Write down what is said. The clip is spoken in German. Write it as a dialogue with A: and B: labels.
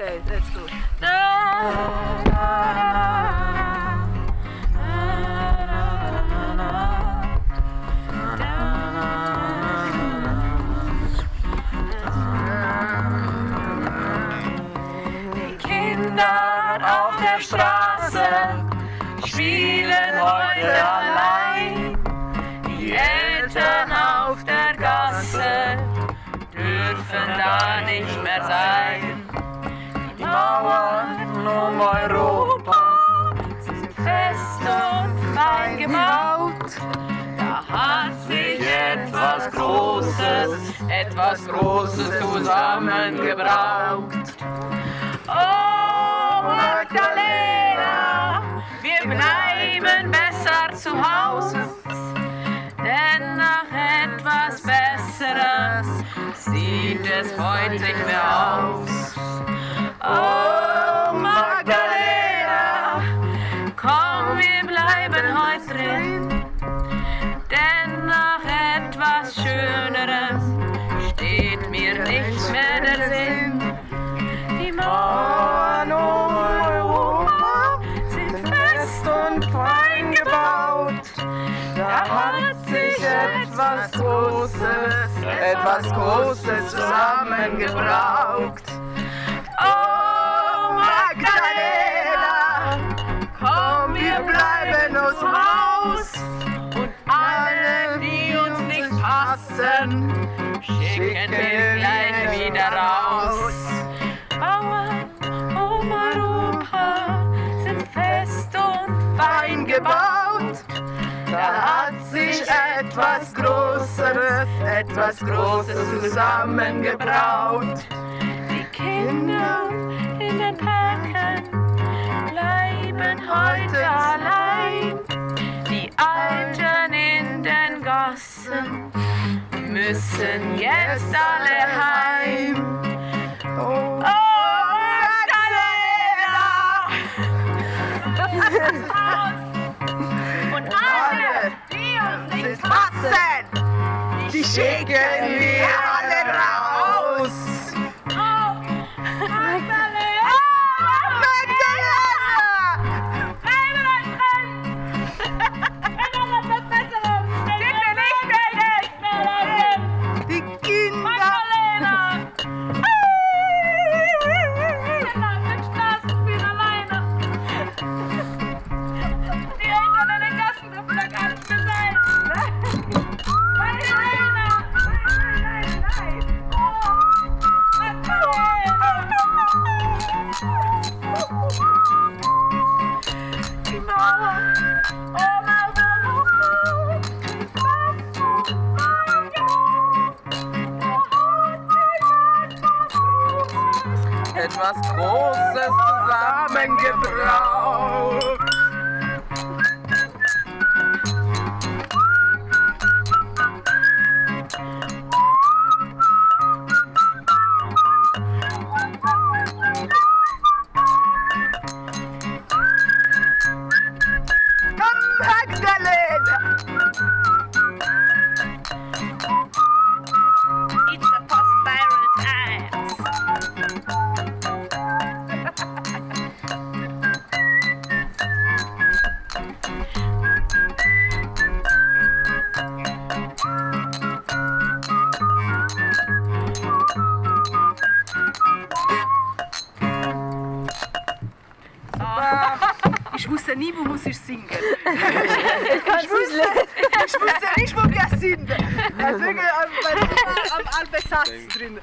A: Okay, let's
B: auf der Straße spielen heute allein. Die Eltern auf der Gasse dürfen da nicht mehr sein. Mauern um Europa sind fest und fein gebaut. Da hat sich etwas Großes, etwas Großes zusammengebraut. Oh, Magdalena, wir bleiben besser zu Hause, denn nach etwas Besseres sieht es heute nicht mehr aus. Oh, komm, wir bleiben heute drin, denn nach etwas Schöneres steht mir nicht mehr der Sinn. Die Mauern um Europa sind fest und fein gebaut. Da hat sich etwas Großes, etwas Großes zusammengebraut. Bleiben uns Haus. Und alle, die uns nicht passen, schicken wir gleich wieder raus. Mauern um Europa sind fest und fein gebaut. Da hat sich etwas Größeres, etwas Großes zusammengebraut. Alten in den Gassen müssen jetzt alle heim. Oh, Magdalena! Und alle, die uns nicht passen, die schicken wir
A: Etwas Großes zusammengebraut. Wusste nie, wo muss ich singen. ich, wusste, ich wusste nicht, wo wir sind. Deswegen am, am, am Albesatz drin.